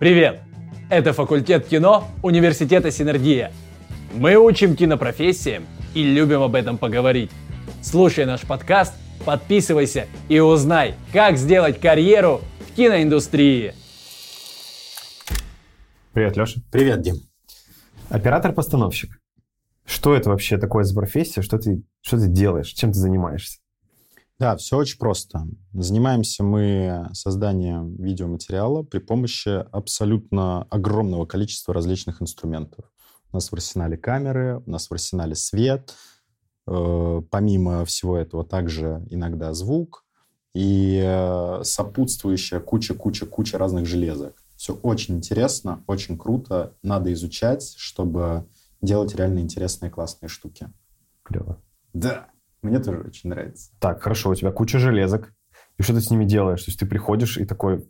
Привет! Это факультет кино Университета Синергия. Мы учим кинопрофессиям и любим об этом поговорить. Слушай наш подкаст, подписывайся и узнай, как сделать карьеру в киноиндустрии. Привет, Леша. Привет, Дим. Оператор-постановщик. Что это вообще такое за профессия? Что ты, что ты делаешь? Чем ты занимаешься? Да, все очень просто. Занимаемся мы созданием видеоматериала при помощи абсолютно огромного количества различных инструментов. У нас в арсенале камеры, у нас в арсенале свет, э, помимо всего этого также иногда звук и э, сопутствующая куча-куча-куча разных железок. Все очень интересно, очень круто, надо изучать, чтобы делать реально интересные классные штуки. Клево. Да. Мне тоже очень нравится. Так, хорошо, у тебя куча железок. И что ты с ними делаешь? То есть ты приходишь и такой...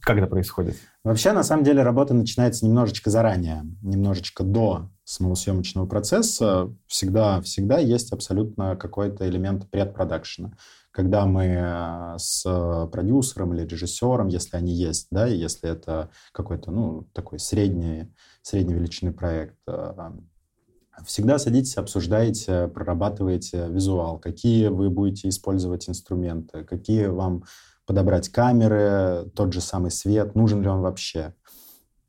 Как это происходит? Вообще, на самом деле, работа начинается немножечко заранее, немножечко до самого съемочного процесса. Всегда, всегда есть абсолютно какой-то элемент предпродакшена. Когда мы э, с продюсером или режиссером, если они есть, да, если это какой-то, ну, такой средний, средней величины проект, э, Всегда садитесь, обсуждаете, прорабатываете визуал, какие вы будете использовать инструменты, какие вам подобрать камеры, тот же самый свет, нужен ли он вообще.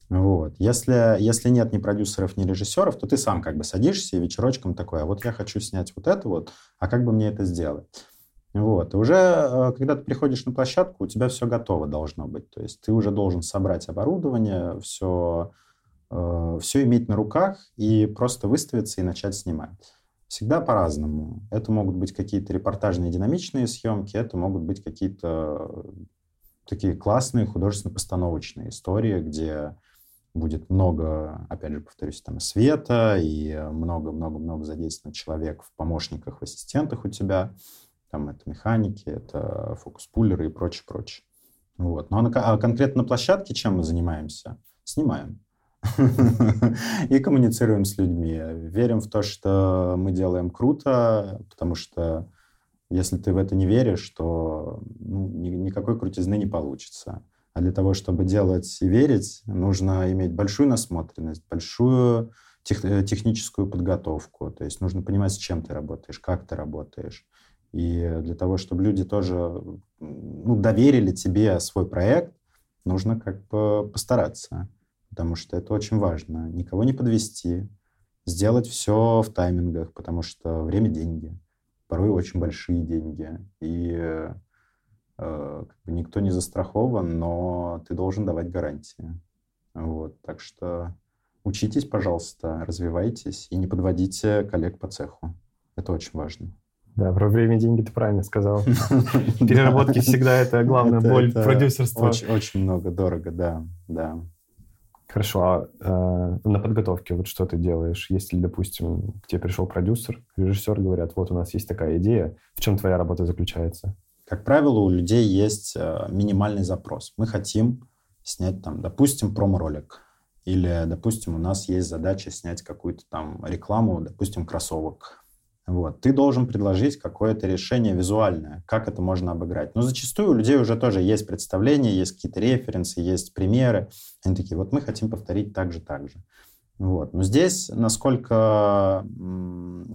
Вот. Если, если нет ни продюсеров, ни режиссеров, то ты сам как бы садишься и вечерочком такой, а вот я хочу снять вот это вот, а как бы мне это сделать? Вот. И уже, э, когда ты приходишь на площадку, у тебя все готово должно быть. То есть ты уже должен собрать оборудование, все э, все иметь на руках и просто выставиться и начать снимать. Всегда по-разному. Это могут быть какие-то репортажные динамичные съемки, это могут быть какие-то такие классные художественно-постановочные истории, где будет много, опять же, повторюсь, там света и много-много-много задействовано человек в помощниках, в ассистентах у тебя. Там это механики, это фокус-пуллеры и прочее, прочее. Вот. Ну а, на, а конкретно на площадке чем мы занимаемся? Снимаем и коммуницируем с людьми. Верим в то, что мы делаем круто, потому что если ты в это не веришь, то ну, никакой крутизны не получится. А для того, чтобы делать и верить, нужно иметь большую насмотренность, большую тех, э, техническую подготовку. То есть нужно понимать, с чем ты работаешь, как ты работаешь. И для того, чтобы люди тоже ну, доверили тебе свой проект, нужно как бы постараться потому что это очень важно. Никого не подвести, сделать все в таймингах, потому что время — деньги. Порой очень большие деньги. И э, как бы никто не застрахован, но ты должен давать гарантии. Вот, так что учитесь, пожалуйста, развивайтесь и не подводите коллег по цеху. Это очень важно. Да, про время деньги ты правильно сказал. Переработки всегда это главная боль продюсерства. Очень много, дорого, да, да. Хорошо, а э, на подготовке вот что ты делаешь? Если, допустим, к тебе пришел продюсер, режиссер, говорят, вот у нас есть такая идея, в чем твоя работа заключается? Как правило, у людей есть э, минимальный запрос. Мы хотим снять там, допустим, промо-ролик. Или, допустим, у нас есть задача снять какую-то там рекламу, допустим, кроссовок вот. Ты должен предложить какое-то решение визуальное, как это можно обыграть. Но зачастую у людей уже тоже есть представления, есть какие-то референсы, есть примеры. Они такие, вот мы хотим повторить так же, так же. Вот. Но здесь, насколько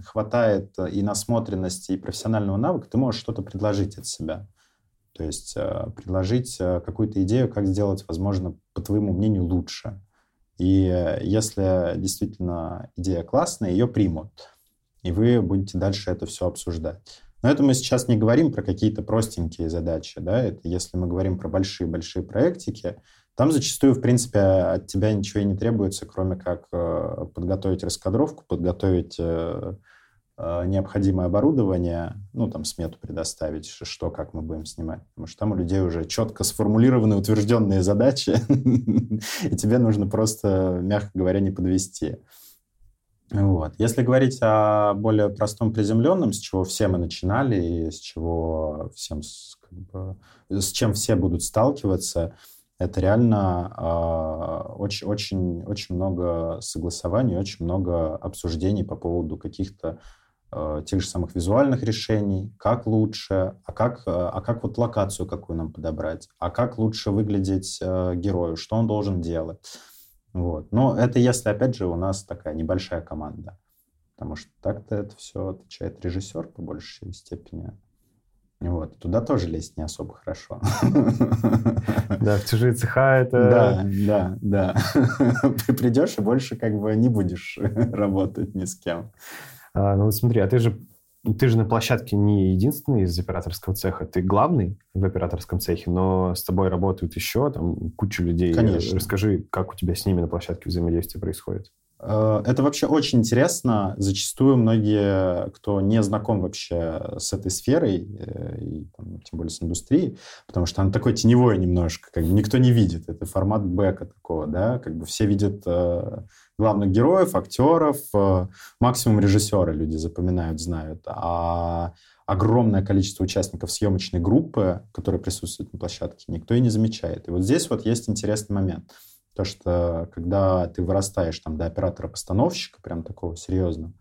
хватает и насмотренности, и профессионального навыка, ты можешь что-то предложить от себя. То есть э, предложить э, какую-то идею, как сделать, возможно, по твоему мнению, лучше. И э, если действительно идея классная, ее примут и вы будете дальше это все обсуждать. Но это мы сейчас не говорим про какие-то простенькие задачи, да, это если мы говорим про большие-большие проектики, там зачастую, в принципе, от тебя ничего и не требуется, кроме как э, подготовить раскадровку, подготовить э, э, необходимое оборудование, ну, там, смету предоставить, что, как мы будем снимать. Потому что там у людей уже четко сформулированы утвержденные задачи, и тебе нужно просто, мягко говоря, не подвести. Вот. Если говорить о более простом приземленном, с чего все мы начинали и с чего всем, как бы, с чем все будут сталкиваться, это реально э, очень, очень, очень много согласований, очень много обсуждений по поводу каких-то э, тех же самых визуальных решений, как лучше, а как, а как вот локацию какую нам подобрать, а как лучше выглядеть э, герою, что он должен делать. Вот. Но это если, опять же, у нас такая небольшая команда. Потому что так-то это все отвечает режиссер по большей степени. Вот. Туда тоже лезть не особо хорошо. Да, в чужие цеха это... Да, да, да. Ты придешь и больше как бы не будешь работать ни с кем. А, ну, смотри, а ты же ты же на площадке не единственный из операторского цеха, ты главный в операторском цехе, но с тобой работают еще там куча людей. Конечно. Расскажи, как у тебя с ними на площадке взаимодействие происходит? Э, это вообще очень интересно. Зачастую многие, кто не знаком вообще с этой сферой, э, и, там, тем более с индустрией, потому что она такой теневой немножко, как бы никто не видит. Это формат бэка такого, да, как бы все видят э, главных героев, актеров, э, максимум режиссера люди запоминают, знают. А огромное количество участников съемочной группы, которые присутствуют на площадке, никто и не замечает. И вот здесь вот есть интересный момент – то, что когда ты вырастаешь там до оператора-постановщика, прям такого серьезного,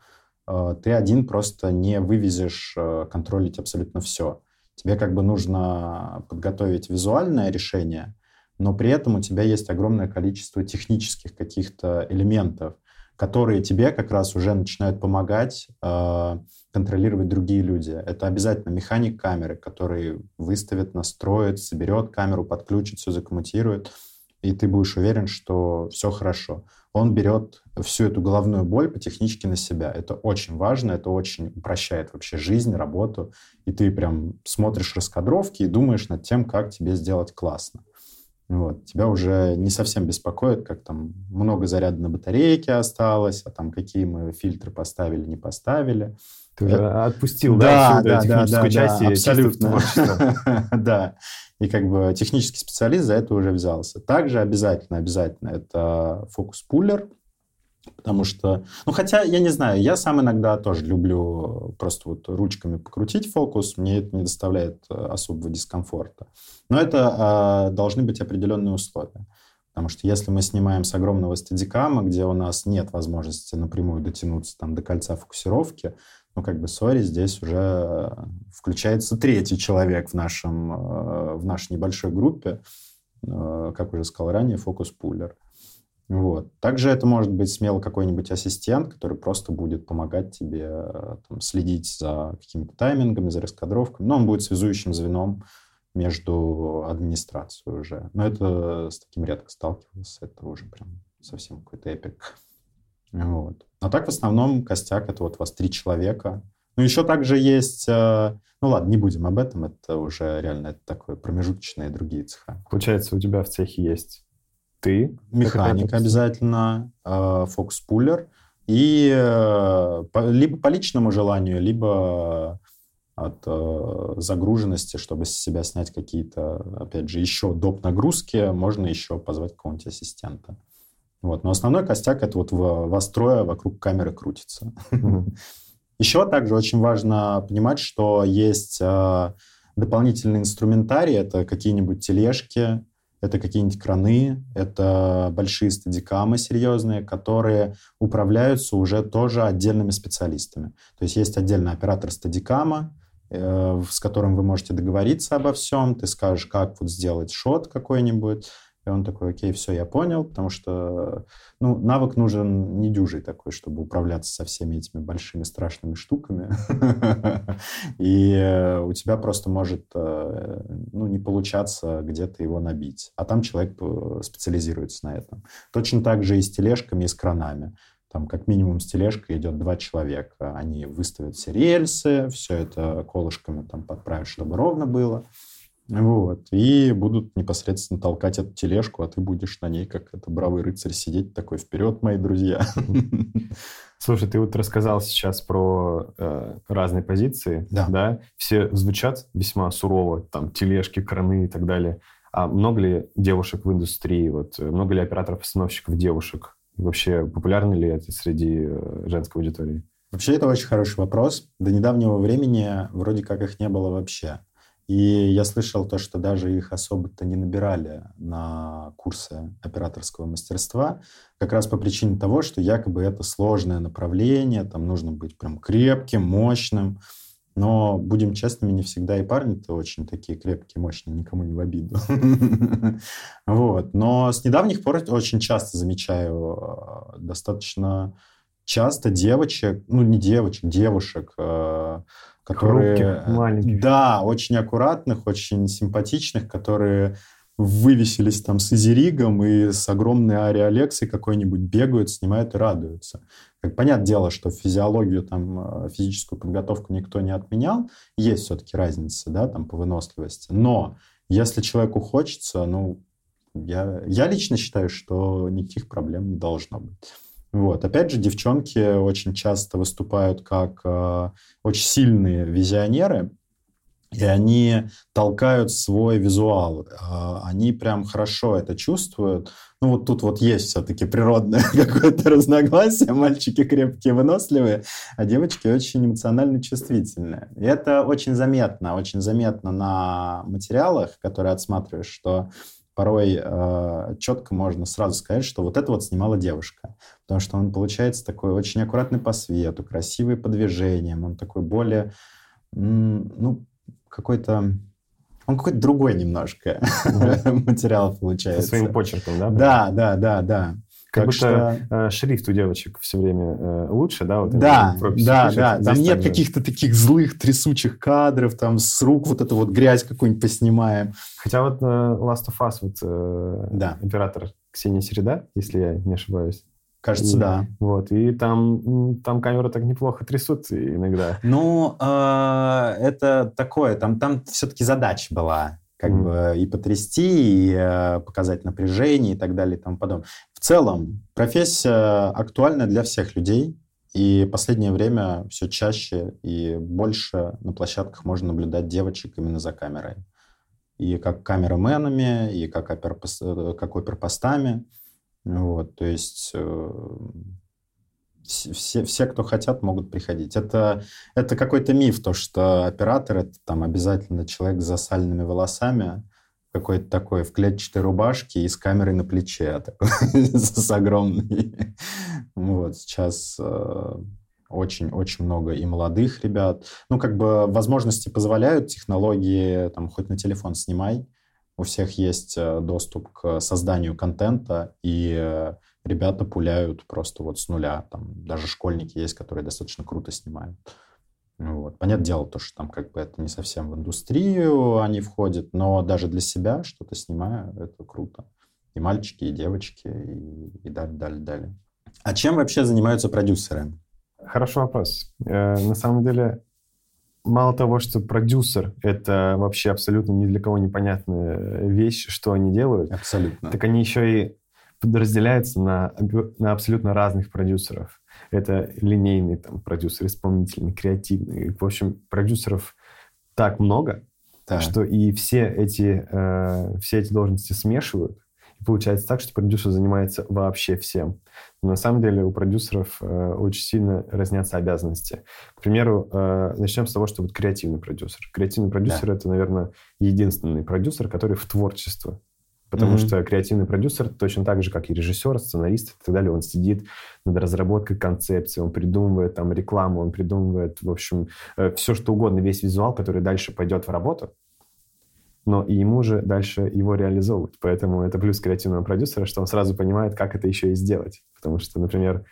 э, ты один просто не вывезешь э, контролить абсолютно все. Тебе как бы нужно подготовить визуальное решение, но при этом у тебя есть огромное количество технических каких-то элементов, которые тебе как раз уже начинают помогать э, контролировать другие люди. Это обязательно механик камеры, который выставит, настроит, соберет камеру, подключит, все закоммутирует и ты будешь уверен, что все хорошо. Он берет всю эту головную боль по техничке на себя. Это очень важно, это очень упрощает вообще жизнь, работу. И ты прям смотришь раскадровки и думаешь над тем, как тебе сделать классно. Вот. Тебя уже не совсем беспокоит, как там много заряда на батарейке осталось, а там какие мы фильтры поставили, не поставили. Ты уже это... отпустил, да, да, да, да, часть да, абсолютно. Да, и как бы технический специалист за это уже взялся. Также обязательно, обязательно это фокус-пуллер, потому что, ну хотя, я не знаю, я сам иногда тоже люблю просто вот ручками покрутить фокус, мне это не доставляет э, особого дискомфорта. Но это э, должны быть определенные условия. Потому что если мы снимаем с огромного стадикама, где у нас нет возможности напрямую дотянуться там, до кольца фокусировки, ну, как бы, сори, здесь уже э, включается третий человек в, нашем, э, в нашей небольшой группе, э, как уже сказал ранее, фокус-пуллер. Вот. Также это может быть смело какой-нибудь ассистент, который просто будет помогать тебе там, следить за какими-то таймингами, за раскадровками. Но он будет связующим звеном между администрацией уже. Но это с таким редко сталкивался. Это уже прям совсем какой-то эпик. Вот. А так в основном костяк это вот вас три человека. Ну, еще также есть, э, ну ладно, не будем об этом, это уже реально это такое промежуточные другие цеха. Получается, у тебя в цехе есть ты. Механик обязательно, э, фокус-пуллер, и э, либо по личному желанию, либо от загруженности, чтобы с себя снять какие-то, опять же, еще доп. нагрузки, можно еще позвать какого-нибудь ассистента. Вот. Но основной костяк это вот вас трое вокруг камеры крутится. Еще также очень важно понимать, что есть э, дополнительный инструментарий, это какие-нибудь тележки, это какие-нибудь краны, это большие стадикамы серьезные, которые управляются уже тоже отдельными специалистами. То есть есть отдельный оператор стадикама, э, с которым вы можете договориться обо всем, ты скажешь, как вот сделать шот какой-нибудь, и он такой, окей, все, я понял, потому что ну, навык нужен недюжий такой, чтобы управляться со всеми этими большими страшными штуками. И у тебя просто может э, ну, не получаться где-то его набить. А там человек э, специализируется на этом. Точно так же и с тележками, и с кранами. Там как минимум с тележкой идет два человека. Они выставят все рельсы, все это колышками там подправят, чтобы ровно было. Вот. И будут непосредственно толкать эту тележку, а ты будешь на ней, как это бравый рыцарь, сидеть такой вперед, мои друзья. Слушай, ты вот рассказал сейчас про э, разные позиции, да. да? Все звучат весьма сурово, там тележки, краны и так далее. А много ли девушек в индустрии? Вот много ли операторов-постановщиков девушек? вообще популярно ли это среди э, женской аудитории? Вообще это очень хороший вопрос. До недавнего времени вроде как их не было вообще. И я слышал то, что даже их особо-то не набирали на курсы операторского мастерства, как раз по причине того, что якобы это сложное направление, там нужно быть прям крепким, мощным. Но, будем честными, не всегда и парни-то очень такие крепкие, мощные, никому не в обиду. Вот. Но с недавних пор очень часто замечаю э, достаточно часто девочек, ну не девочек, девушек, э, которые... Хрупких, маленьких. Да, очень аккуратных, очень симпатичных, которые вывесились там с изеригом и с огромной Ари Алексой какой-нибудь бегают, снимают и радуются. Как понятное дело, что физиологию, там, э, физическую подготовку никто не отменял. Есть все-таки разница, да, там, по выносливости. Но если человеку хочется, ну, я, я лично считаю, что никаких проблем не должно быть. Вот. Опять же, девчонки очень часто выступают как э, очень сильные визионеры, и они толкают свой визуал. Э, они прям хорошо это чувствуют. Ну, вот тут вот есть все-таки природное какое-то разногласие. Мальчики крепкие, выносливые, а девочки очень эмоционально чувствительные. И это очень заметно, очень заметно на материалах, которые отсматриваешь, что порой э, четко можно сразу сказать, что вот это вот снимала девушка. Потому что он получается такой очень аккуратный по свету, красивый по движениям, он такой более, ну, какой-то... Он какой-то другой немножко материал получается. Со своим почерком, да? Да, да, да, да. Как так будто что... Э, шрифт у девочек все время э, лучше, да? Вот да, да, да. Там нет каких-то таких злых трясучих кадров, там с рук вот эту вот грязь какую-нибудь поснимаем. Хотя вот э, Last of Us, вот да. оператор Ксения Середа, если я не ошибаюсь. Кажется, и, да. Вот, и там, там камера так неплохо трясут иногда. Ну, э, это такое, там, там все-таки задача была как mm бы и потрясти, и э, показать напряжение и так далее и тому подобное. В целом, профессия актуальна для всех людей, и последнее время все чаще и больше на площадках можно наблюдать девочек именно за камерой. И как камераменами, и как, оперпост, э, как оперпостами. Вот, то есть э, все, все, кто хотят, могут приходить. Это, это какой-то миф, то, что оператор — это там обязательно человек с засальными волосами, какой-то такой в клетчатой рубашке и с камерой на плече, такой, с огромной. Вот, сейчас очень-очень э, много и молодых ребят. Ну, как бы возможности позволяют, технологии, там, хоть на телефон снимай, у всех есть э, доступ к созданию контента, и э, ребята пуляют просто вот с нуля. Там даже школьники есть, которые достаточно круто снимают. Вот. Понятное дело, то, что там как бы это не совсем в индустрию они входят, но даже для себя что-то снимаю, это круто. И мальчики, и девочки, и, и далее, далее, далее. А чем вообще занимаются продюсеры? Хороший вопрос. Э, на самом деле, мало того, что продюсер — это вообще абсолютно ни для кого непонятная вещь, что они делают. Абсолютно. Так они еще и подразделяются на, на абсолютно разных продюсеров. Это линейный там, продюсер, исполнительный, креативный. В общем, продюсеров так много, да. что и все эти, э, все эти должности смешивают. И получается так, что продюсер занимается вообще всем. Но на самом деле у продюсеров э, очень сильно разнятся обязанности. К примеру, э, начнем с того, что вот креативный продюсер. Креативный продюсер да. это, наверное, единственный продюсер, который в творчество Потому mm-hmm. что креативный продюсер точно так же, как и режиссер, сценарист и так далее, он сидит над разработкой концепции, он придумывает там рекламу, он придумывает, в общем, э, все что угодно, весь визуал, который дальше пойдет в работу, но и ему же дальше его реализовывать. Поэтому это плюс креативного продюсера, что он сразу понимает, как это еще и сделать. Потому что, например,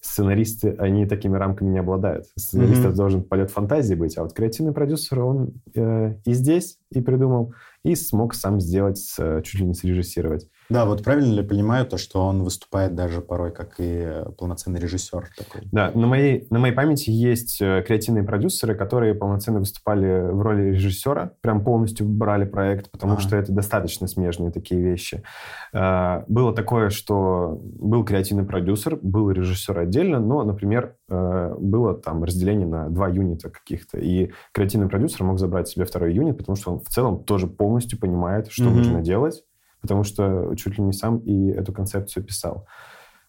сценаристы, они такими рамками не обладают. Сценаристов mm-hmm. должен полет фантазии быть, а вот креативный продюсер, он э, и здесь, и придумал, и смог сам сделать, чуть ли не срежиссировать. Да, вот правильно ли понимаю то, что он выступает даже порой как и полноценный режиссер такой? Да, на моей, на моей памяти есть э, креативные продюсеры, которые полноценно выступали в роли режиссера, прям полностью брали проект, потому а. что это достаточно смежные такие вещи. А, было такое, что был креативный продюсер, был режиссер отдельно, но, например, э, было там разделение на два юнита каких-то, и креативный продюсер мог забрать себе второй юнит, потому что он в целом тоже полностью понимает, что mm-hmm. нужно делать, потому что чуть ли не сам и эту концепцию писал.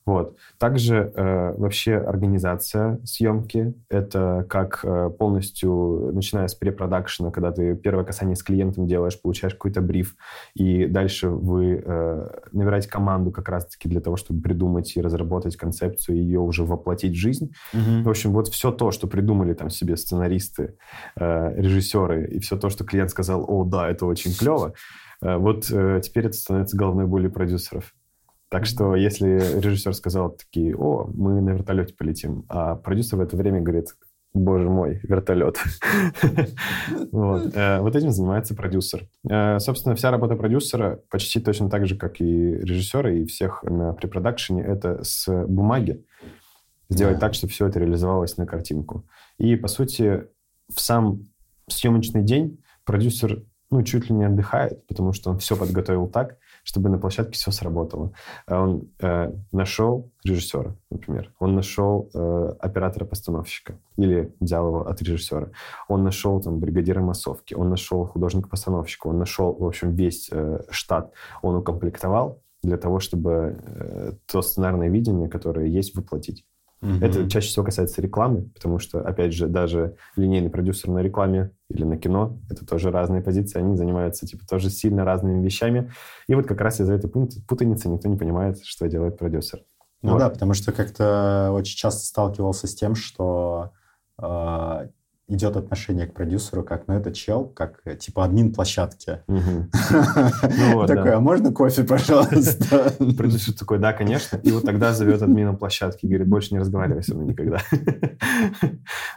Вот. Также э, вообще организация съемки — это как э, полностью, начиная с препродакшена, когда ты первое касание с клиентом делаешь, получаешь какой-то бриф, и дальше вы э, набираете команду как раз-таки для того, чтобы придумать и разработать концепцию, и ее уже воплотить в жизнь. Угу. В общем, вот все то, что придумали там себе сценаристы, э, режиссеры, и все то, что клиент сказал, о, да, это очень клево, э, вот э, теперь это становится головной болью продюсеров. Так что если режиссер сказал такие, о, мы на вертолете полетим, а продюсер в это время говорит, боже мой, вертолет. вот. Э, вот этим занимается продюсер. Э, собственно, вся работа продюсера почти точно так же, как и режиссера, и всех на препродакшене, это с бумаги сделать так, чтобы все это реализовалось на картинку. И, по сути, в сам съемочный день продюсер ну, чуть ли не отдыхает, потому что он все подготовил так, чтобы на площадке все сработало. А он э, нашел режиссера, например. Он нашел э, оператора-постановщика или взял его от режиссера. Он нашел там бригадира массовки, он нашел художника-постановщика, он нашел, в общем, весь э, штат. Он укомплектовал для того, чтобы э, то сценарное видение, которое есть, воплотить. Угу. Это чаще всего касается рекламы, потому что, опять же, даже линейный продюсер на рекламе или на кино, это тоже разные позиции, они занимаются, типа, тоже сильно разными вещами. И вот как раз из-за этой путаницы никто не понимает, что делает продюсер. Ну вот. да, потому что как-то очень часто сталкивался с тем, что э, идет отношение к продюсеру как, ну, это чел, как, э, типа, админ площадки. Ну такой, а можно кофе, пожалуйста? Продюсер такой, да, конечно. И вот тогда зовет админом площадки говорит, больше не разговаривай со мной никогда.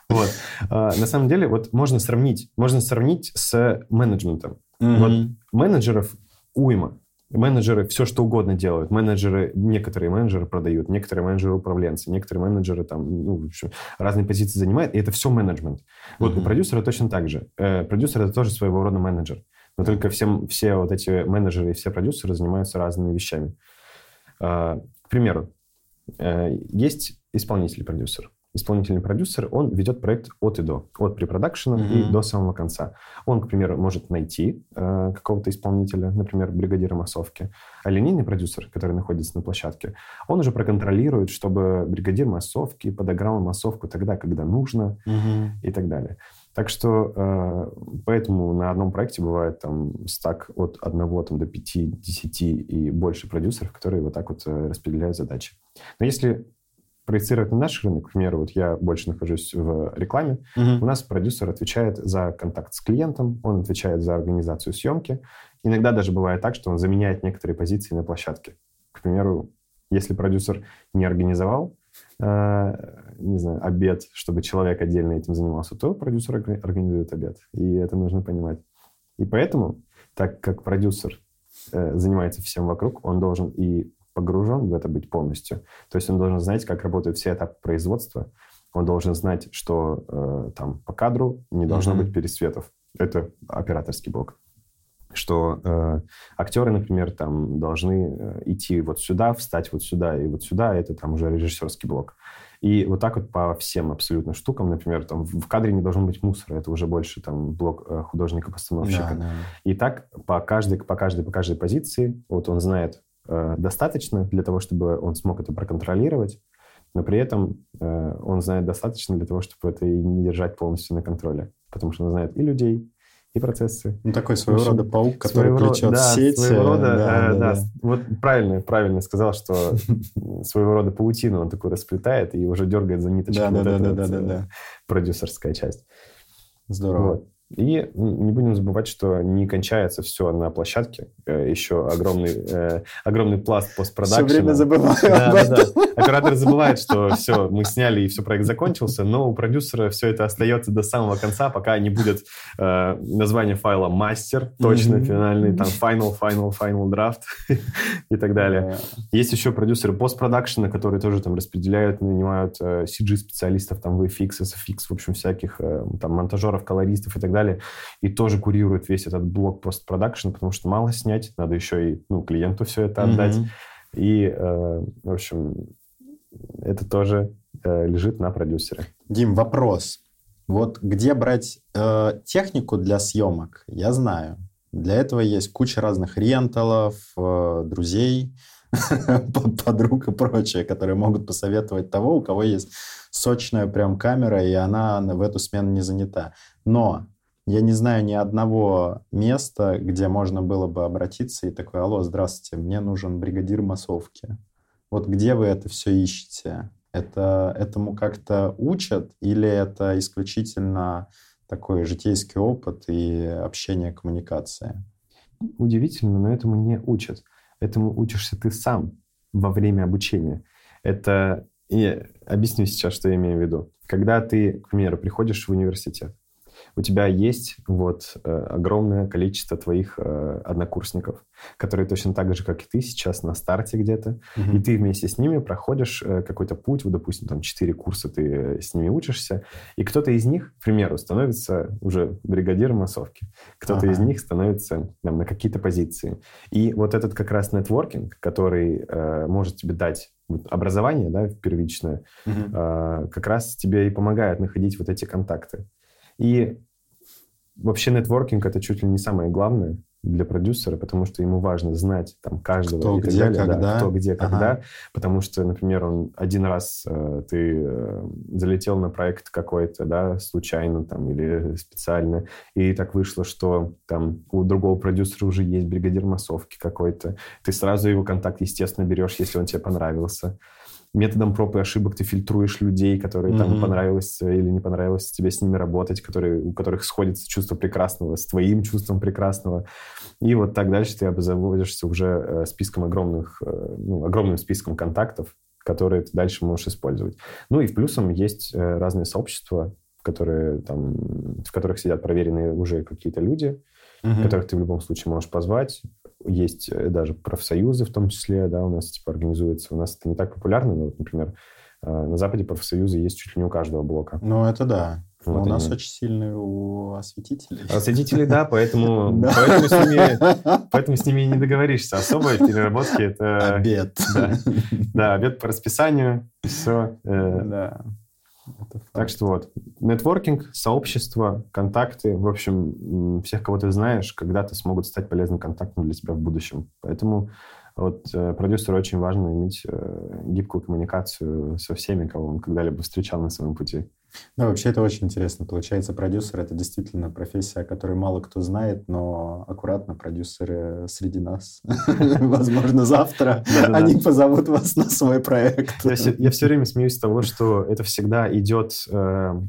Вот. А, на самом деле, вот можно сравнить, можно сравнить с менеджментом. Вот менеджеров уйма менеджеры все что угодно делают. Менеджеры, некоторые менеджеры продают, некоторые менеджеры управленцы, некоторые менеджеры там, ну, в общем, разные позиции занимают, и это все менеджмент. Вот mm-hmm. у продюсера точно так же. Э, продюсер это тоже своего рода менеджер. Но только всем, все вот эти менеджеры и все продюсеры занимаются разными вещами. Э, к примеру, э, есть исполнитель-продюсер исполнительный продюсер, он ведет проект от и до, от препродакшена mm-hmm. и до самого конца. Он, к примеру, может найти э, какого-то исполнителя, например, бригадира массовки, а линейный продюсер, который находится на площадке, он уже проконтролирует, чтобы бригадир массовки подограл массовку тогда, когда нужно mm-hmm. и так далее. Так что э, поэтому на одном проекте бывает там стак от одного там, до пяти, десяти и больше продюсеров, которые вот так вот э, распределяют задачи. Но если проецировать на наш рынок, к примеру, вот я больше нахожусь в рекламе, uh-huh. у нас продюсер отвечает за контакт с клиентом, он отвечает за организацию съемки. Иногда даже бывает так, что он заменяет некоторые позиции на площадке. К примеру, если продюсер не организовал, э, не знаю, обед, чтобы человек отдельно этим занимался, то продюсер организует обед. И это нужно понимать. И поэтому, так как продюсер э, занимается всем вокруг, он должен и погружен в это быть полностью. То есть он должен знать, как работают все этапы производства. Он должен знать, что э, там по кадру не должно mm-hmm. быть пересветов. Это операторский блок. Что э, актеры, например, там должны э, идти вот сюда, встать вот сюда и вот сюда. Это там уже режиссерский блок. И вот так вот по всем абсолютно штукам, например, там в кадре не должно быть мусора, это уже больше там блок э, художника-постановщика. Да, да. И так по каждой, по каждой, по каждой позиции, вот он знает, э, достаточно для того, чтобы он смог это проконтролировать, но при этом э, он знает достаточно для того, чтобы это и не держать полностью на контроле, потому что он знает и людей, и процессы. Ну, такой своего общем, рода паук, который плетет да, сеть. Своего рода, да, э, да, да. Вот правильно, правильно сказал, что своего рода паутину он такой расплетает и уже дергает за ниточку да, вот да, да, да, да, да. продюсерская часть. Здорово. Вот. И не будем забывать, что не кончается все на площадке. Э, Еще огромный, э, огромный пласт постпродакшена. Все время забываю да, об этом. Да, да. Оператор забывает, что все, мы сняли и все, проект закончился, но у продюсера все это остается до самого конца, пока не будет э, название файла мастер, точно mm-hmm. финальный, там final, final, final draft и так далее. Yeah. Есть еще продюсеры постпродакшена, которые тоже там распределяют, нанимают э, CG-специалистов, там VFX, SFX, в общем, всяких э, там монтажеров, колористов и так далее далее, и тоже курирует весь этот блок постпродакшн, потому что мало снять, надо еще и ну, клиенту все это отдать. Mm-hmm. И, э, в общем, это тоже э, лежит на продюсере. Дим, вопрос. Вот где брать э, технику для съемок, я знаю. Для этого есть куча разных ренталов, э, друзей. подруг и прочее, которые могут посоветовать того, у кого есть сочная прям камера, и она в эту смену не занята. Но я не знаю ни одного места, где можно было бы обратиться и такой, алло, здравствуйте, мне нужен бригадир массовки. Вот где вы это все ищете? Это этому как-то учат или это исключительно такой житейский опыт и общение, коммуникация? Удивительно, но этому не учат. Этому учишься ты сам во время обучения. Это... И объясню сейчас, что я имею в виду. Когда ты, к примеру, приходишь в университет, у тебя есть вот э, огромное количество твоих э, однокурсников, которые точно так же, как и ты сейчас на старте где-то, угу. и ты вместе с ними проходишь э, какой-то путь, вот, допустим, там 4 курса ты с ними учишься, и кто-то из них, к примеру, становится уже бригадиром массовки, кто-то ага. из них становится там, на какие-то позиции. И вот этот как раз нетворкинг, который э, может тебе дать образование, да, первичное, угу. э, как раз тебе и помогает находить вот эти контакты. И вообще нетворкинг — это чуть ли не самое главное для продюсера, потому что ему важно знать там каждого кто, и так где, далее, когда. Да, кто где, ага. когда, потому что, например, он один раз э, ты э, залетел на проект какой-то, да, случайно там или специально, и так вышло, что там у другого продюсера уже есть бригадир массовки какой-то, ты сразу его контакт, естественно, берешь, если он тебе понравился методом проб и ошибок ты фильтруешь людей, которые mm-hmm. там понравилось или не понравилось тебе с ними работать, которые, у которых сходится чувство прекрасного с твоим чувством прекрасного. И вот так дальше ты обзаводишься уже э, списком огромных, э, ну, огромным списком контактов, которые ты дальше можешь использовать. Ну и в плюсом есть э, разные сообщества, которые, там, в которых сидят проверенные уже какие-то люди, угу. которых ты в любом случае можешь позвать есть э, даже профсоюзы в том числе, да, у нас типа организуется. У нас это не так популярно, но, вот, например, э, на Западе профсоюзы есть чуть ли не у каждого блока. Ну, это да. Вот у нас очень сильные у осветителей. Осветителей, да, поэтому, да. Поэтому, с ними, поэтому с ними и не договоришься. Особо переработки это... Обед. Да, да обед по расписанию, все. Э, да. Так что вот, нетворкинг, сообщество, контакты, в общем, всех, кого ты знаешь, когда-то смогут стать полезным контактом для тебя в будущем. Поэтому вот э, продюсеру очень важно иметь э, гибкую коммуникацию со всеми, кого он когда-либо встречал на своем пути. Да, вообще это очень интересно. Получается, продюсер — это действительно профессия, о которой мало кто знает, но аккуратно продюсеры среди нас. Возможно, завтра они позовут вас на свой проект. Я все время смеюсь с того, что это всегда идет э,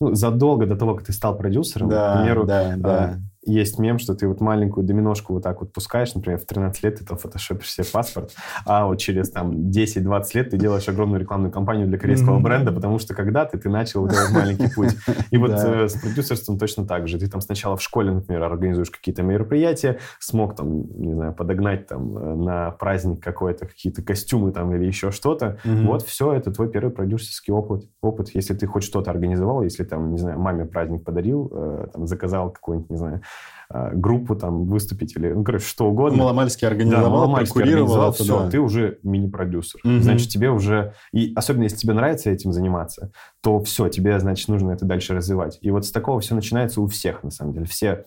ну, задолго до того, как ты стал продюсером. Да, да, да есть мем, что ты вот маленькую доминошку вот так вот пускаешь, например, в 13 лет ты там фотошопишь себе паспорт, а вот через там 10-20 лет ты делаешь огромную рекламную кампанию для корейского mm-hmm. бренда, потому что когда-то ты начал вот этот маленький путь. И вот э, с продюсерством точно так же. Ты там сначала в школе, например, организуешь какие-то мероприятия, смог там, не знаю, подогнать там э, на праздник какой-то какие-то костюмы там или еще что-то. Вот все, это твой первый продюсерский опыт. Опыт, если ты хоть что-то организовал, если там, не знаю, маме праздник подарил, э, там заказал какой-нибудь, не знаю, группу там выступить или, ну, короче, что угодно. Маломальски организовал, да, организовал, это, все, да. ты уже мини-продюсер. Угу. Значит, тебе уже, и особенно если тебе нравится этим заниматься, то все, тебе, значит, нужно это дальше развивать. И вот с такого все начинается у всех, на самом деле. Все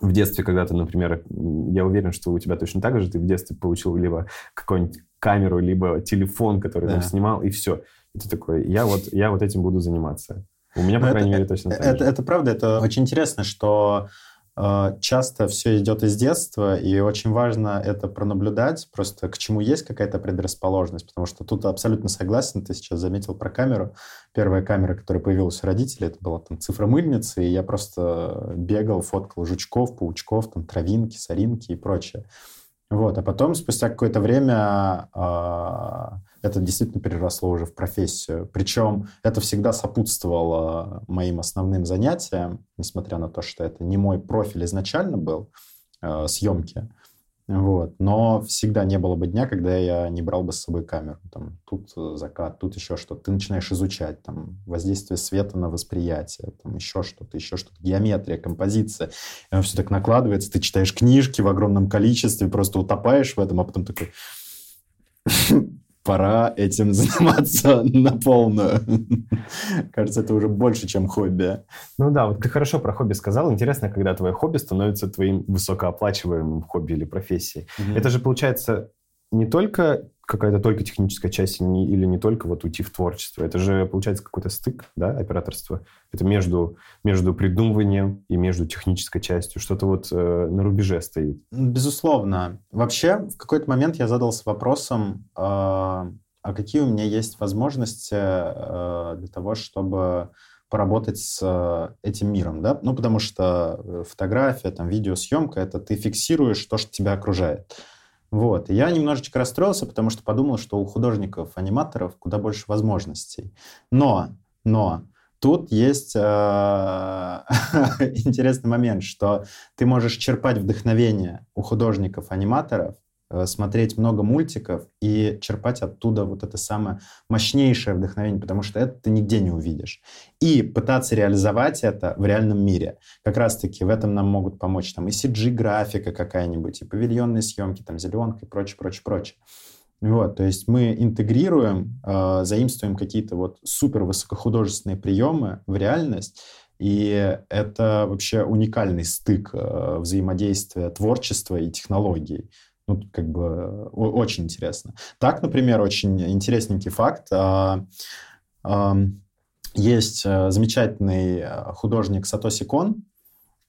в детстве, когда ты, например, я уверен, что у тебя точно так же, ты в детстве получил либо какую-нибудь камеру, либо телефон, который да. там снимал, и все. И ты такой, я вот, я вот этим буду заниматься. У меня, по Но крайней это, мере, точно это, так это, же. Это правда, это очень интересно, что часто все идет из детства, и очень важно это пронаблюдать, просто к чему есть какая-то предрасположенность, потому что тут абсолютно согласен, ты сейчас заметил про камеру. Первая камера, которая появилась у родителей, это была там цифра мыльницы, и я просто бегал, фоткал жучков, паучков, там травинки, соринки и прочее. Вот, а потом, спустя какое-то время, а, это действительно переросло уже в профессию. Причем это всегда сопутствовало моим основным занятиям, несмотря на то, что это не мой профиль изначально был, э, съемки. Вот. Но всегда не было бы дня, когда я не брал бы с собой камеру. Там, тут закат, тут еще что-то. Ты начинаешь изучать там, воздействие света на восприятие, там, еще что-то, еще что-то. Геометрия, композиция. И все так накладывается. Ты читаешь книжки в огромном количестве, просто утопаешь в этом, а потом такой пора этим заниматься на полную. Кажется, это уже больше, чем хобби. Ну да, вот ты хорошо про хобби сказал. Интересно, когда твое хобби становится твоим высокооплачиваемым хобби или профессией. Mm-hmm. Это же получается не только какая-то только техническая часть не, или не только вот уйти в творчество. Это же, получается, какой-то стык, да, операторство. Это между, между придумыванием и между технической частью. Что-то вот э, на рубеже стоит. Безусловно. Вообще, в какой-то момент я задался вопросом, э, а какие у меня есть возможности э, для того, чтобы поработать с э, этим миром, да, ну, потому что э, фотография, там, видеосъемка, это ты фиксируешь то, что тебя окружает. Вот. И я немножечко расстроился, потому что подумал, что у художников-аниматоров куда больше возможностей. Но, но, тут есть э, интересный момент, что ты можешь черпать вдохновение у художников-аниматоров смотреть много мультиков и черпать оттуда вот это самое мощнейшее вдохновение, потому что это ты нигде не увидишь. И пытаться реализовать это в реальном мире. Как раз-таки в этом нам могут помочь там и CG-графика какая-нибудь, и павильонные съемки, там зеленка и прочее, прочее, прочее. Вот, то есть мы интегрируем, э, заимствуем какие-то вот супер высокохудожественные приемы в реальность, и это вообще уникальный стык э, взаимодействия творчества и технологий. Ну, как бы очень интересно. Так, например, очень интересненький факт. А, есть э, замечательный э, художник Сатоси Кон,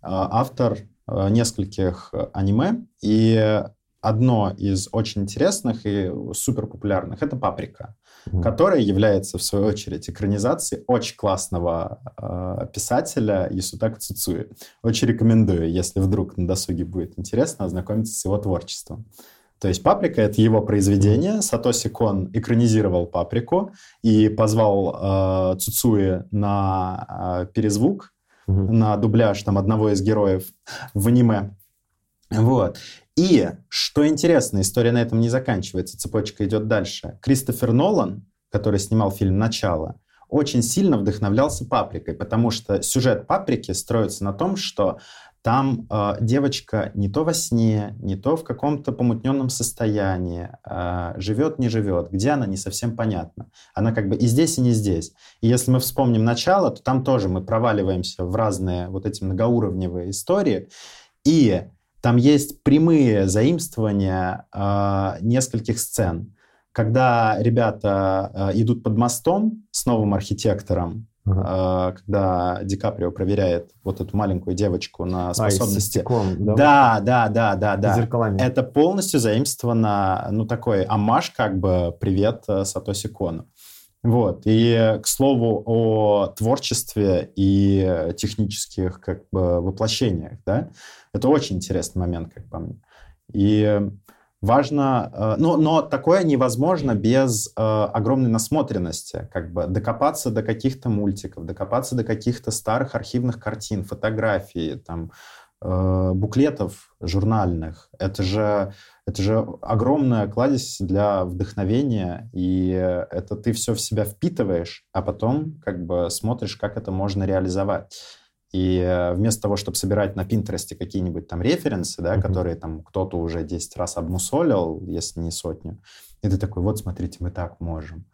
а, автор э, нескольких аниме, и одно из очень интересных и супер популярных это «Паприка», mm-hmm. которая является, в свою очередь, экранизацией очень классного э, писателя Ясутака Цуцуи. Очень рекомендую, если вдруг на досуге будет интересно, ознакомиться с его творчеством. То есть «Паприка» — это его произведение. Сатоси Кон экранизировал «Паприку» и позвал э, Цуцуи на э, перезвук, mm-hmm. на дубляж там, одного из героев в аниме. Вот. И, что интересно, история на этом не заканчивается, цепочка идет дальше. Кристофер Нолан, который снимал фильм «Начало», очень сильно вдохновлялся «Паприкой», потому что сюжет «Паприки» строится на том, что там э, девочка не то во сне, не то в каком-то помутненном состоянии, э, живет, не живет, где она, не совсем понятно. Она как бы и здесь, и не здесь. И если мы вспомним начало, то там тоже мы проваливаемся в разные вот эти многоуровневые истории. И там есть прямые заимствования э, нескольких сцен. Когда ребята э, идут под мостом с новым архитектором, Uh-huh. когда Ди Каприо проверяет вот эту маленькую девочку на способности. А, стеклом, да? Да, да, да, да, да. Зеркалами. Это полностью заимствовано, ну, такой амаш, как бы, привет э, Сатоси Кону. Вот. И, к слову, о творчестве и технических как бы воплощениях, да, это очень интересный момент, как по мне. И важно, э, но, но такое невозможно без э, огромной насмотренности, как бы докопаться до каких-то мультиков, докопаться до каких-то старых архивных картин, фотографий, там, э, буклетов журнальных. Это же, это же огромная кладезь для вдохновения, и это ты все в себя впитываешь, а потом как бы смотришь, как это можно реализовать. И э, вместо того, чтобы собирать на Пинтересте какие-нибудь там референсы, да, mm-hmm. которые там кто-то уже 10 раз обмусолил, если не сотню, и ты такой, вот смотрите, мы так можем.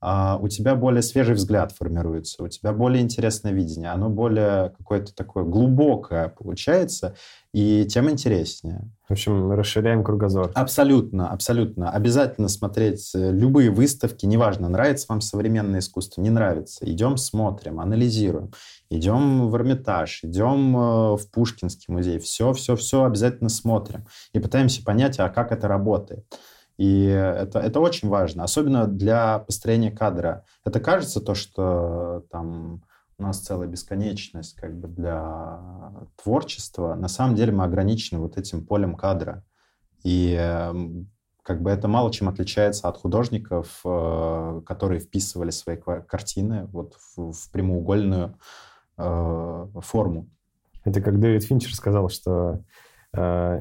А у тебя более свежий взгляд формируется, у тебя более интересное видение, оно более какое-то такое глубокое получается, и тем интереснее. В общем, расширяем кругозор. Абсолютно, абсолютно. Обязательно смотреть э, любые выставки, неважно, нравится вам современное искусство, не нравится. Идем, смотрим, анализируем. Идем в Эрмитаж, идем э, в Пушкинский музей. Все, все, все обязательно смотрим. И пытаемся понять, а как это работает. И это, это очень важно, особенно для построения кадра. Это кажется то, что там у нас целая бесконечность как бы для творчества. На самом деле мы ограничены вот этим полем кадра. И эм, как бы это мало чем отличается от художников, э, которые вписывали свои картины вот в, в прямоугольную э, форму. Это как Дэвид Финчер сказал, что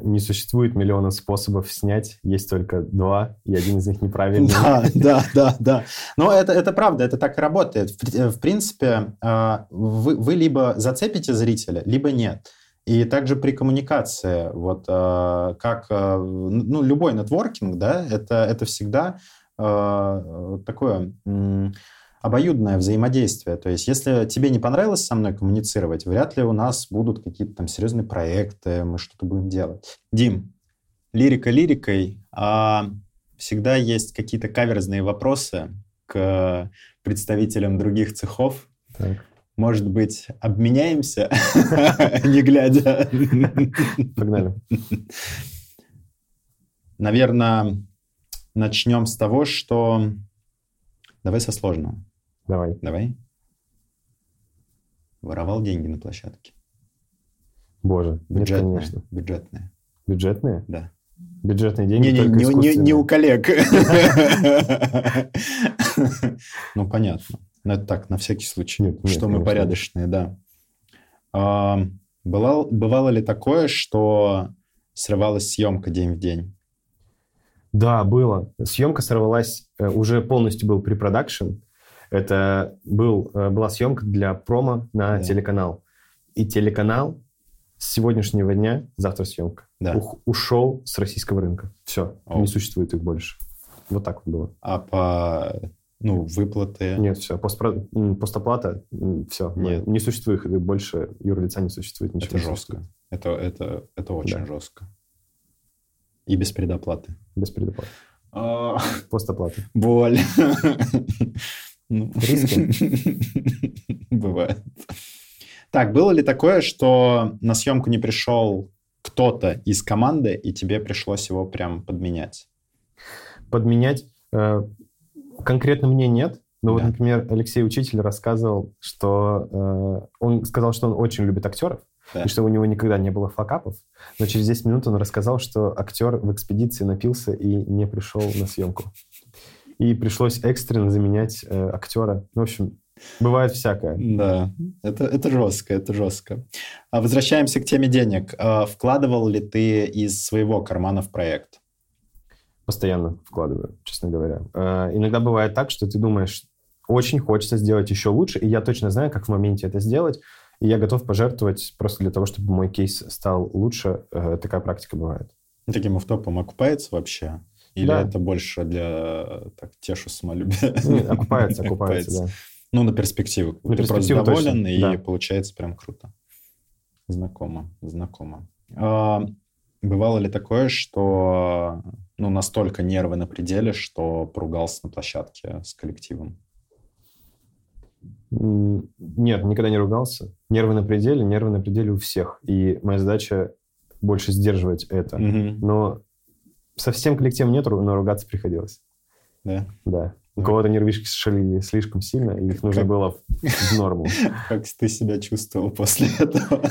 не существует миллионов способов снять, есть только два, и один из них неправильный. Да, да, да, да. Но это, это правда, это так и работает. В, э, в принципе, э, вы, вы либо зацепите зрителя, либо нет. И также при коммуникации, вот как, ну, любой нетворкинг, да, это, это всегда такое обоюдное взаимодействие. То есть, если тебе не понравилось со мной коммуницировать, вряд ли у нас будут какие-то там серьезные проекты, мы что-то будем делать. Дим, лирика лирикой, а всегда есть какие-то каверзные вопросы к представителям других цехов. Так. Может быть, обменяемся, не глядя? Погнали. Наверное, начнем с того, что... Давай со сложного. Давай. Давай. Воровал деньги на площадке. Боже, бюджетные, нет, конечно. Бюджетные. Бюджетные? Да. Бюджетные деньги не, не, не, не у коллег. Ну, понятно. Но это так, на всякий случай. Нет, что мы порядочные, да. А, бывало ли такое, что срывалась съемка день в день? Да, было. Съемка сорвалась, э, уже полностью был препродакшн. Это был, э, была съемка для промо на да. телеканал. И телеканал с сегодняшнего дня, завтра съемка, да. ух, ушел с российского рынка. Все, О. не существует их больше. Вот так вот было. А по ну, выплаты? Нет, все. Постпро... Постоплата, все. Нет. Не существует их больше, юрлица не существует. Ничего это жестко. Это, это, это очень да. жестко. И без предоплаты. Без предоплаты. А... Постоплаты. Боль. Ну, Риски? Бывает. Так, было ли такое, что на съемку не пришел кто-то из команды, и тебе пришлось его прям подменять? Подменять? Э, конкретно мне нет. Да. вот, например, Алексей Учитель рассказывал, что э, он сказал, что он очень любит актеров, да. и что у него никогда не было факапов. Но через 10 минут он рассказал, что актер в экспедиции напился и не пришел на съемку. И пришлось экстренно заменять э, актера. Ну, в общем, Бывает всякое. Да, это, это жестко, это жестко. А возвращаемся к теме денег. А вкладывал ли ты из своего кармана в проект? Постоянно вкладываю, честно говоря. А, иногда бывает так, что ты думаешь, очень хочется сделать еще лучше, и я точно знаю, как в моменте это сделать, и я готов пожертвовать просто для того, чтобы мой кейс стал лучше. Э, такая практика бывает. Таким автопом окупается вообще? Или да. это больше для так, тешу самолюбия? Нет, окупается, окупается, да. Ну, на перспективу. На Ты перспективу просто доволен, точно. и да. получается прям круто. Знакомо, знакомо. А, бывало ли такое, что ну, настолько нервы на пределе, что поругался на площадке с коллективом? Нет, никогда не ругался. Нервы на пределе, нервы на пределе у всех. И моя задача больше сдерживать это. Угу. Но совсем коллективом нет, но ругаться приходилось. Да? Да. У кого-то нервишки шалили слишком сильно, и их нужно как... было в норму. Как ты себя чувствовал после этого?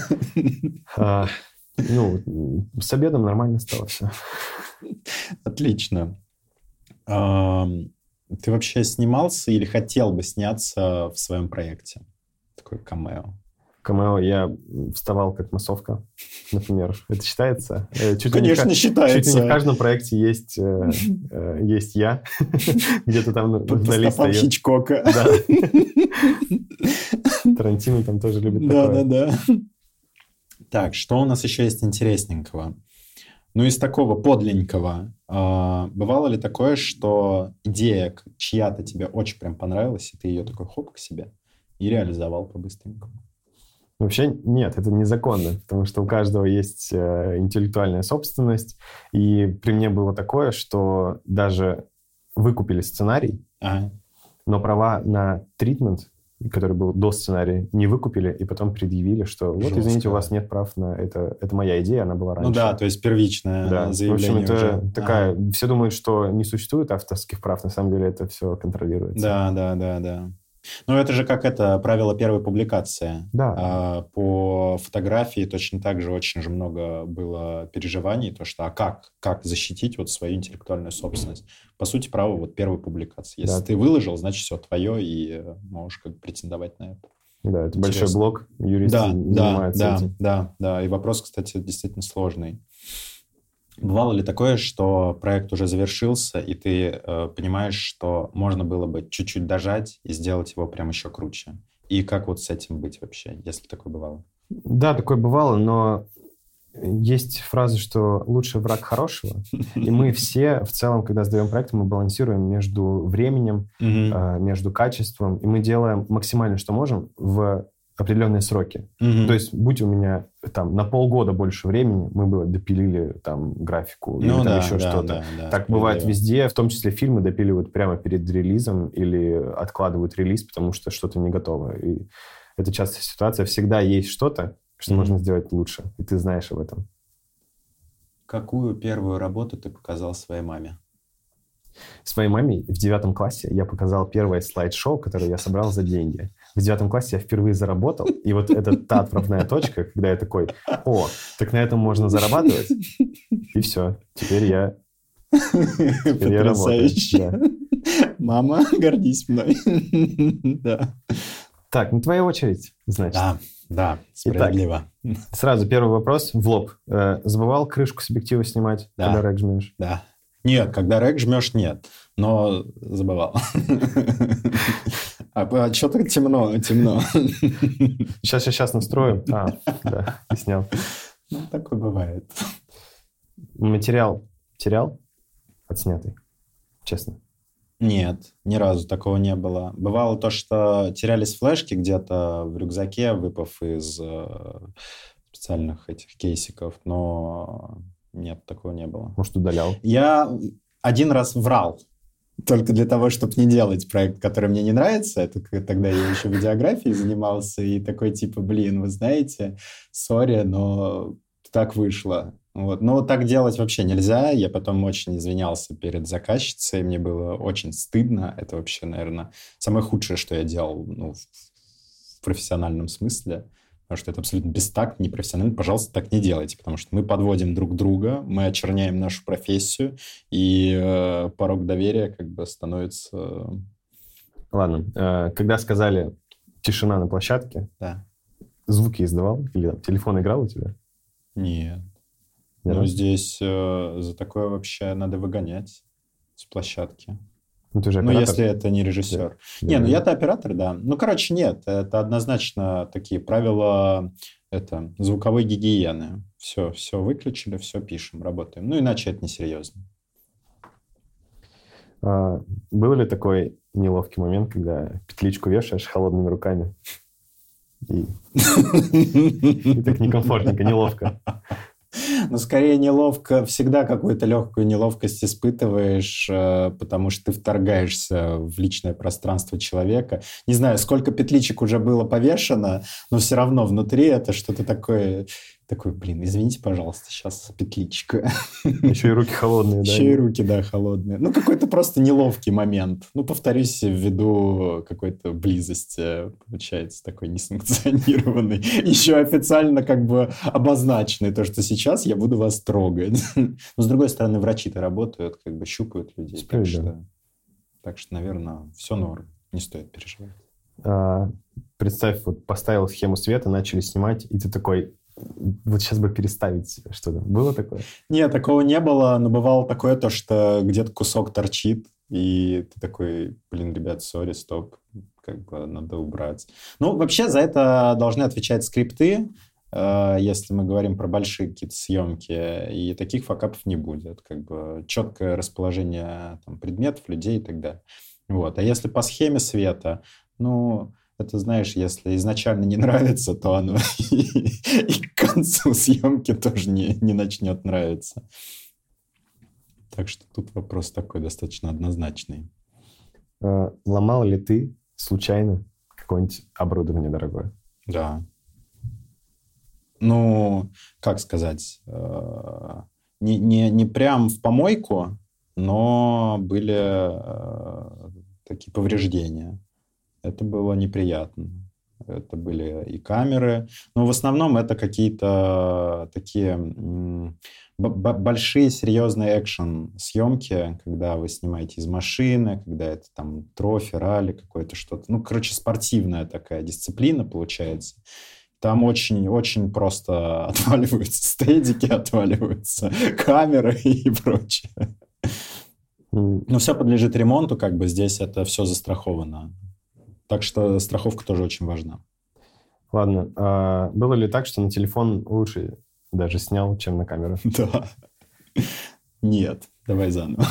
А, ну, с обедом нормально стало все. Отлично. А, ты вообще снимался или хотел бы сняться в своем проекте? Такой камео. Камео я вставал как массовка, например. Это считается? Э, чуть Конечно, не, считается. Чуть ли не в каждом проекте есть, э, э, есть я. Где-то там вдали стою. Хичкока. Да. Тарантино там тоже любит да, такое. Да, да, да. Так, что у нас еще есть интересненького? Ну, из такого подленького. Э, бывало ли такое, что идея чья-то тебе очень прям понравилась, и ты ее такой хоп к себе и реализовал по-быстренькому? Вообще нет, это незаконно, потому что у каждого есть э, интеллектуальная собственность. И при мне было такое, что даже выкупили сценарий, ага. но права на тритмент, который был до сценария, не выкупили, и потом предъявили, что вот, Жестко. извините, у вас нет прав на это. Это моя идея, она была раньше. Ну да, то есть первичное да. заявление В общем, это уже. такая... А. Все думают, что не существует авторских прав, на самом деле это все контролируется. Да, да, да, да. Ну, это же как это правило первой публикации. Да. А, по фотографии точно так же очень же много было переживаний, то что, а как, как защитить вот свою интеллектуальную собственность? По сути, право вот первой публикации. Если да. ты выложил, значит, все твое, и можешь как претендовать на это. Да, это Интересно. большой блок, юристы да, занимаются да, этим. Да, да, и вопрос, кстати, действительно сложный. Бывало ли такое, что проект уже завершился, и ты э, понимаешь, что можно было бы чуть-чуть дожать и сделать его прям еще круче? И как вот с этим быть вообще, если такое бывало? Да, такое бывало, но есть фраза, что лучший враг хорошего. И мы все в целом, когда сдаем проект, мы балансируем между временем, э, между качеством, и мы делаем максимально, что можем в определенные сроки. Mm-hmm. То есть, будь у меня там на полгода больше времени, мы бы допилили там графику ну, или там да, еще да, что-то. Да, да, так бывает да. везде, в том числе фильмы допиливают прямо перед релизом или откладывают релиз, потому что что-то не готово. И это частая ситуация. Всегда есть что-то, что mm-hmm. можно сделать лучше, и ты знаешь об этом. Какую первую работу ты показал своей маме? Своей маме в девятом классе я показал первое слайд-шоу, которое я собрал за деньги. В девятом классе я впервые заработал, и вот это та отправная точка, когда я такой, о, так на этом можно зарабатывать, и все, теперь я, теперь я работаю. Да. Мама, гордись мной. да. Так, ну твоя очередь, значит. Да, да, справедливо. Итак, сразу первый вопрос в лоб. Э, забывал крышку с объектива снимать, да. когда рэк жмешь? Да. Нет, когда рэк жмешь, нет. Но забывал. А, а что так темно? Темно. Сейчас я сейчас настрою. А, да, и снял. Ну, такое бывает. Материал терял отснятый? Честно. Нет, ни разу такого не было. Бывало то, что терялись флешки где-то в рюкзаке, выпав из э, специальных этих кейсиков, но нет, такого не было. Может, удалял? Я один раз врал. Только для того, чтобы не делать проект, который мне не нравится. Это тогда я еще видеографией занимался. И такой типа, блин, вы знаете, сори, но так вышло. Вот. Но так делать вообще нельзя. Я потом очень извинялся перед заказчицей. Мне было очень стыдно. Это вообще, наверное, самое худшее, что я делал ну, в профессиональном смысле потому что это абсолютно бестактно, непрофессионально. Пожалуйста, так не делайте, потому что мы подводим друг друга, мы очерняем нашу профессию, и э, порог доверия как бы становится... Ладно, э, когда сказали тишина на площадке, да. звуки издавал? Или там, телефон играл у тебя? Нет. Нет? Ну, здесь э, за такое вообще надо выгонять с площадки. Ну, ты же ну, если это не режиссер. Да. Не, ну я-то оператор, да. Ну, короче, нет, это однозначно такие правила это, звуковой гигиены. Все, все выключили, все пишем, работаем. Ну, иначе это несерьезно. А, был ли такой неловкий момент, когда петличку вешаешь холодными руками? И, и так некомфортненько, неловко. Но скорее неловко, всегда какую-то легкую неловкость испытываешь, э, потому что ты вторгаешься в личное пространство человека. Не знаю, сколько петличек уже было повешено, но все равно внутри это что-то такое такой, блин, извините, пожалуйста, сейчас петличка. Еще и руки холодные, да? Еще и руки, да, холодные. Ну, какой-то просто неловкий момент. Ну, повторюсь, ввиду какой-то близости, получается, такой несанкционированный. Еще официально как бы обозначенный, то, что сейчас я буду вас трогать. Но, с другой стороны, врачи-то работают, как бы щупают людей. Так что, так что, наверное, все норм. Не стоит переживать. А, представь, вот поставил схему света, начали снимать, и ты такой, вот сейчас бы переставить что-то. Было такое? Нет, такого не было, но бывало такое то, что где-то кусок торчит, и ты такой, блин, ребят, сори, стоп, как бы надо убрать. Ну, вообще за это должны отвечать скрипты, э, если мы говорим про большие какие-то съемки, и таких факапов не будет. Как бы четкое расположение там, предметов, людей и так далее. Вот. А если по схеме света, ну, это, знаешь, если изначально не нравится, то оно и, и к концу съемки тоже не, не начнет нравиться. Так что тут вопрос такой достаточно однозначный. А, ломал ли ты случайно какое-нибудь оборудование дорогое? Да. Ну, как сказать, э, не, не, не прям в помойку, но были э, такие повреждения. Это было неприятно. Это были и камеры. Но в основном это какие-то такие большие серьезные экшен съемки, когда вы снимаете из машины, когда это там трофи, ралли какое-то что-то. Ну, короче, спортивная такая дисциплина получается. Там очень-очень просто отваливаются стедики, отваливаются камеры и прочее. Но все подлежит ремонту, как бы здесь это все застраховано. Так что страховка тоже очень важна. Ладно. А было ли так, что на телефон лучше даже снял, чем на камеру? Да. Нет. Давай заново.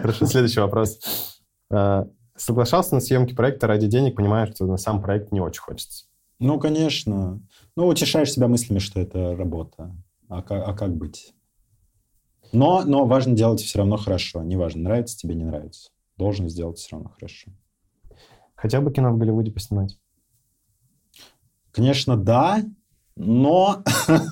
Хорошо, следующий вопрос. А, соглашался на съемки проекта ради денег, понимая, что на сам проект не очень хочется. Ну, конечно. Ну, утешаешь себя мыслями, что это работа. А как, а как быть? Но, но важно делать все равно хорошо. Неважно, нравится тебе, не нравится. Должен сделать все равно хорошо. Хотел бы кино в Голливуде поснимать? Конечно, да. Но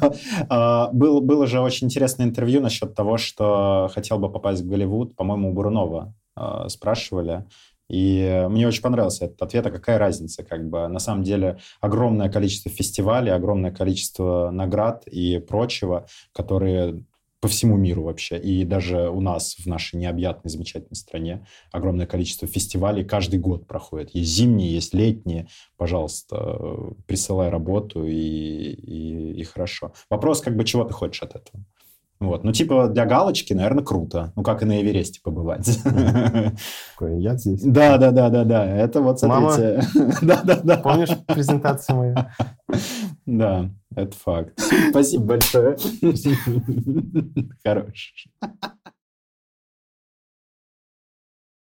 а, было, было же очень интересное интервью насчет того, что хотел бы попасть в Голливуд. По-моему, у Бурунова а, спрашивали. И мне очень понравился этот ответ, а какая разница, как бы на самом деле огромное количество фестивалей, огромное количество наград и прочего, которые по всему миру вообще. И даже у нас, в нашей необъятной, замечательной стране, огромное количество фестивалей каждый год проходит. Есть зимние, есть летние. Пожалуйста, присылай работу и, и, и хорошо. Вопрос, как бы, чего ты хочешь от этого? Вот. Ну, типа, для галочки, наверное, круто. Ну, как и на Эвересте побывать. Я здесь. Да, да, да, да, да. Это вот, смотрите. да, да, да. Помнишь презентацию мою? Да, это факт. Спасибо большое. Хорош.